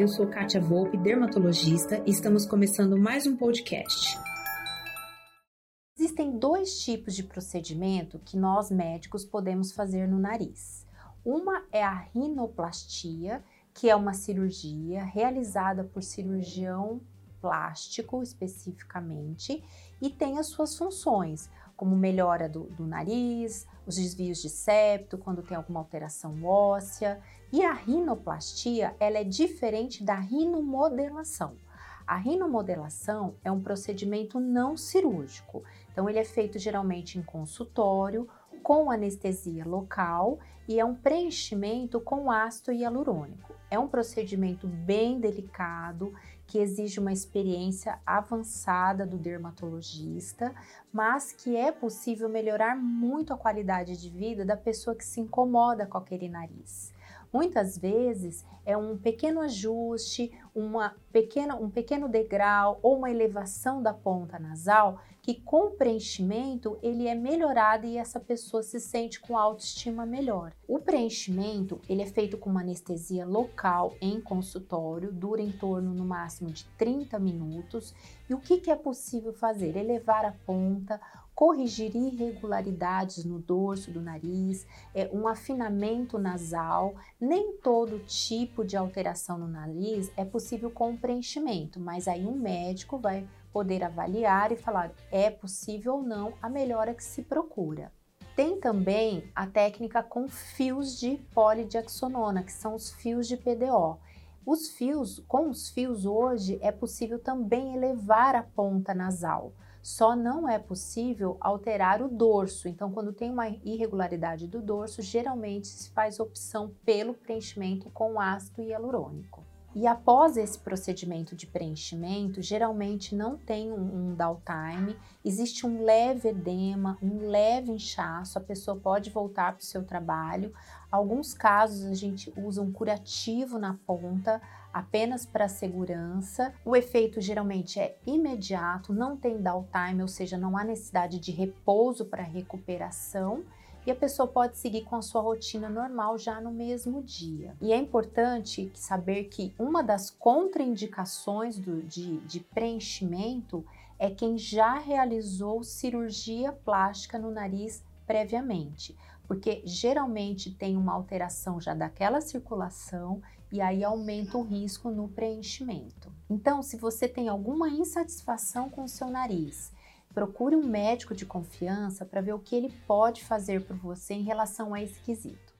eu sou Kátia Volpe, dermatologista, e estamos começando mais um podcast. Existem dois tipos de procedimento que nós médicos podemos fazer no nariz. Uma é a rinoplastia, que é uma cirurgia realizada por cirurgião plástico especificamente e tem as suas funções, como melhora do, do nariz, os desvios de septo, quando tem alguma alteração óssea. E a rinoplastia, ela é diferente da rinomodelação. A rinomodelação é um procedimento não cirúrgico, então ele é feito geralmente em consultório, com anestesia local e é um preenchimento com ácido hialurônico. É um procedimento bem delicado que exige uma experiência avançada do dermatologista, mas que é possível melhorar muito a qualidade de vida da pessoa que se incomoda com aquele nariz. Muitas vezes é um pequeno ajuste, uma pequena, um pequeno degrau ou uma elevação da ponta nasal que com o preenchimento ele é melhorado e essa pessoa se sente com autoestima melhor. O preenchimento ele é feito com uma anestesia local em consultório, dura em torno no máximo de 30 minutos. E o que, que é possível fazer? Elevar a ponta, corrigir irregularidades no dorso do nariz, é, um afinamento nasal. Nem todo tipo de alteração no nariz é possível com preenchimento, mas aí um médico vai poder avaliar e falar é possível ou não a melhora que se procura. Tem também a técnica com fios de polidiaxonona, que são os fios de PDO. Os fios, com os fios hoje é possível também elevar a ponta nasal. Só não é possível alterar o dorso. Então, quando tem uma irregularidade do dorso, geralmente se faz opção pelo preenchimento com ácido hialurônico. E após esse procedimento de preenchimento, geralmente não tem um, um downtime, existe um leve edema, um leve inchaço, a pessoa pode voltar para o seu trabalho. Alguns casos a gente usa um curativo na ponta, apenas para segurança. O efeito geralmente é imediato, não tem downtime, ou seja, não há necessidade de repouso para recuperação e a pessoa pode seguir com a sua rotina normal já no mesmo dia. E é importante saber que uma das contraindicações do, de, de preenchimento é quem já realizou cirurgia plástica no nariz previamente, porque geralmente tem uma alteração já daquela circulação e aí aumenta o risco no preenchimento. Então, se você tem alguma insatisfação com o seu nariz, procure um médico de confiança para ver o que ele pode fazer por você em relação a esse quesito.